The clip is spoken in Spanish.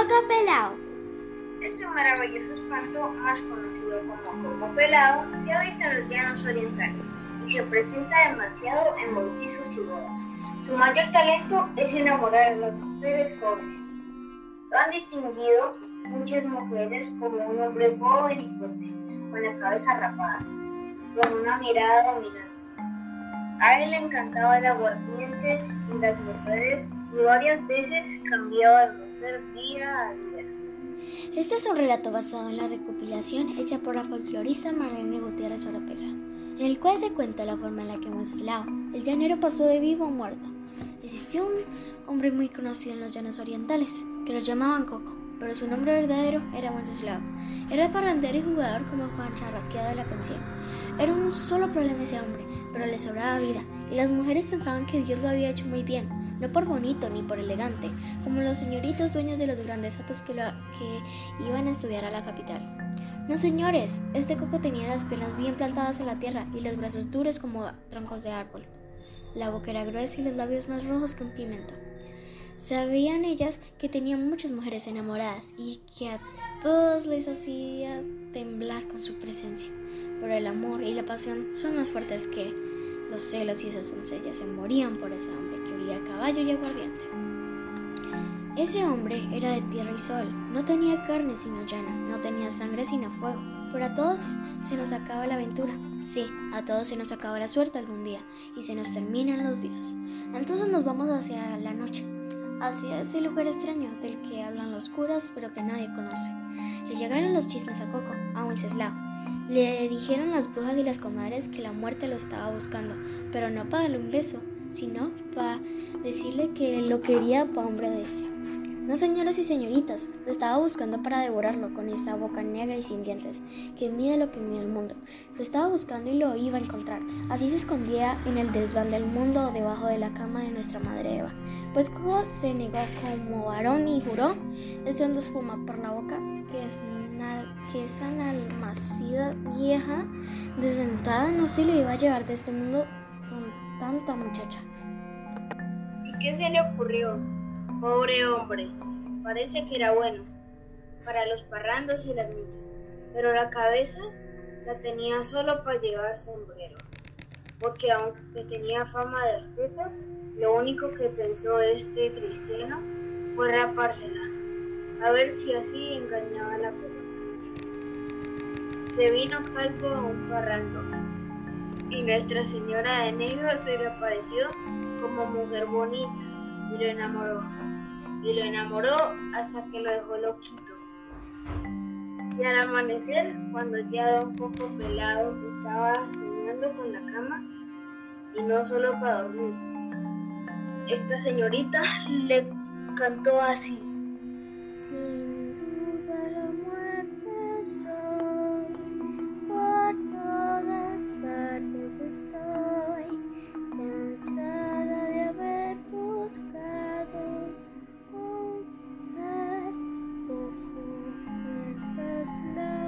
Coco Pelao. Este maravilloso espanto, más conocido como Coco Pelado, se ha visto en los llanos orientales y se presenta demasiado en bautizos y bodas. Su mayor talento es enamorar a las mujeres jóvenes. Lo han distinguido muchas mujeres como un hombre joven y fuerte, con la cabeza rapada, con una mirada dominante. A él le encantaba el aguardiente y las mujeres y varias veces cambiaba de Este es un relato basado en la recopilación hecha por la folclorista Marlene Gutiérrez Oropesa, en el cual se cuenta la forma en la que Wenceslao, el llanero, pasó de vivo a muerto. Existió un hombre muy conocido en los llanos orientales, que lo llamaban Coco, pero su nombre verdadero era Wenceslao. Era parrandero y jugador como Juan Charrasqueado de la canción. Era un solo problema ese hombre, pero le sobraba vida, y las mujeres pensaban que Dios lo había hecho muy bien, no por bonito ni por elegante, como los señoritos dueños de los grandes atos que, iban a estudiar a la capital. No, señores, este coco tenía las piernas bien plantadas en la tierra y los brazos duros como troncos de árbol. La boca era gruesa y los labios más rojos que un pimiento. Sabían ellas que tenían muchas mujeres enamoradas y que a todos les hacía temblar con su presencia. Pero el amor y la pasión son más fuertes que los celos y esas doncellas se morían por ese hombre que olía a caballo y aguardiente. Ese hombre era de tierra y sol, no tenía carne sino llana, no tenía sangre sino fuego. Pero a todos se nos acaba la aventura, sí, a todos se nos acaba la suerte algún día y se nos terminan los días. Entonces nos vamos hacia la noche, hacia ese lugar extraño del que hablan los curas pero que nadie conoce. Le llegaron los chismes a Coco, a Wenceslao. Le dijeron las brujas y las comadres que la muerte lo estaba buscando, pero no para darle un beso, sino para decirle que lo quería para hombre de ella. No, señoras y señoritas, lo estaba buscando para devorarlo con esa boca negra y sin dientes, que mide lo que mide el mundo. Lo estaba buscando y lo iba a encontrar. Así se escondía en el desván del mundo debajo de la cama de nuestra madre Eva. Pues Coco se negó como varón y juró, echando espuma por la boca, que, es que esa nalmacida vieja desentada no se lo iba a llevar de este mundo con tanta muchacha. ¿Y qué se le ocurrió? Pobre hombre, parece que era bueno para los parrandos y las niñas, pero la cabeza la tenía solo para llevar sombrero, porque aunque tenía fama de astuto, lo único que pensó este cristiano fue rapársela, a ver si así engañaba a la pelota. Se vino calvo a un parrando, y Nuestra Señora de Negro se le apareció como mujer bonita y lo enamoró y lo enamoró hasta que lo dejó loquito. Y al amanecer, cuando ya un poco pelado estaba soñando con la cama, y no solo para dormir, esta señorita le cantó así. Sí. Christmas.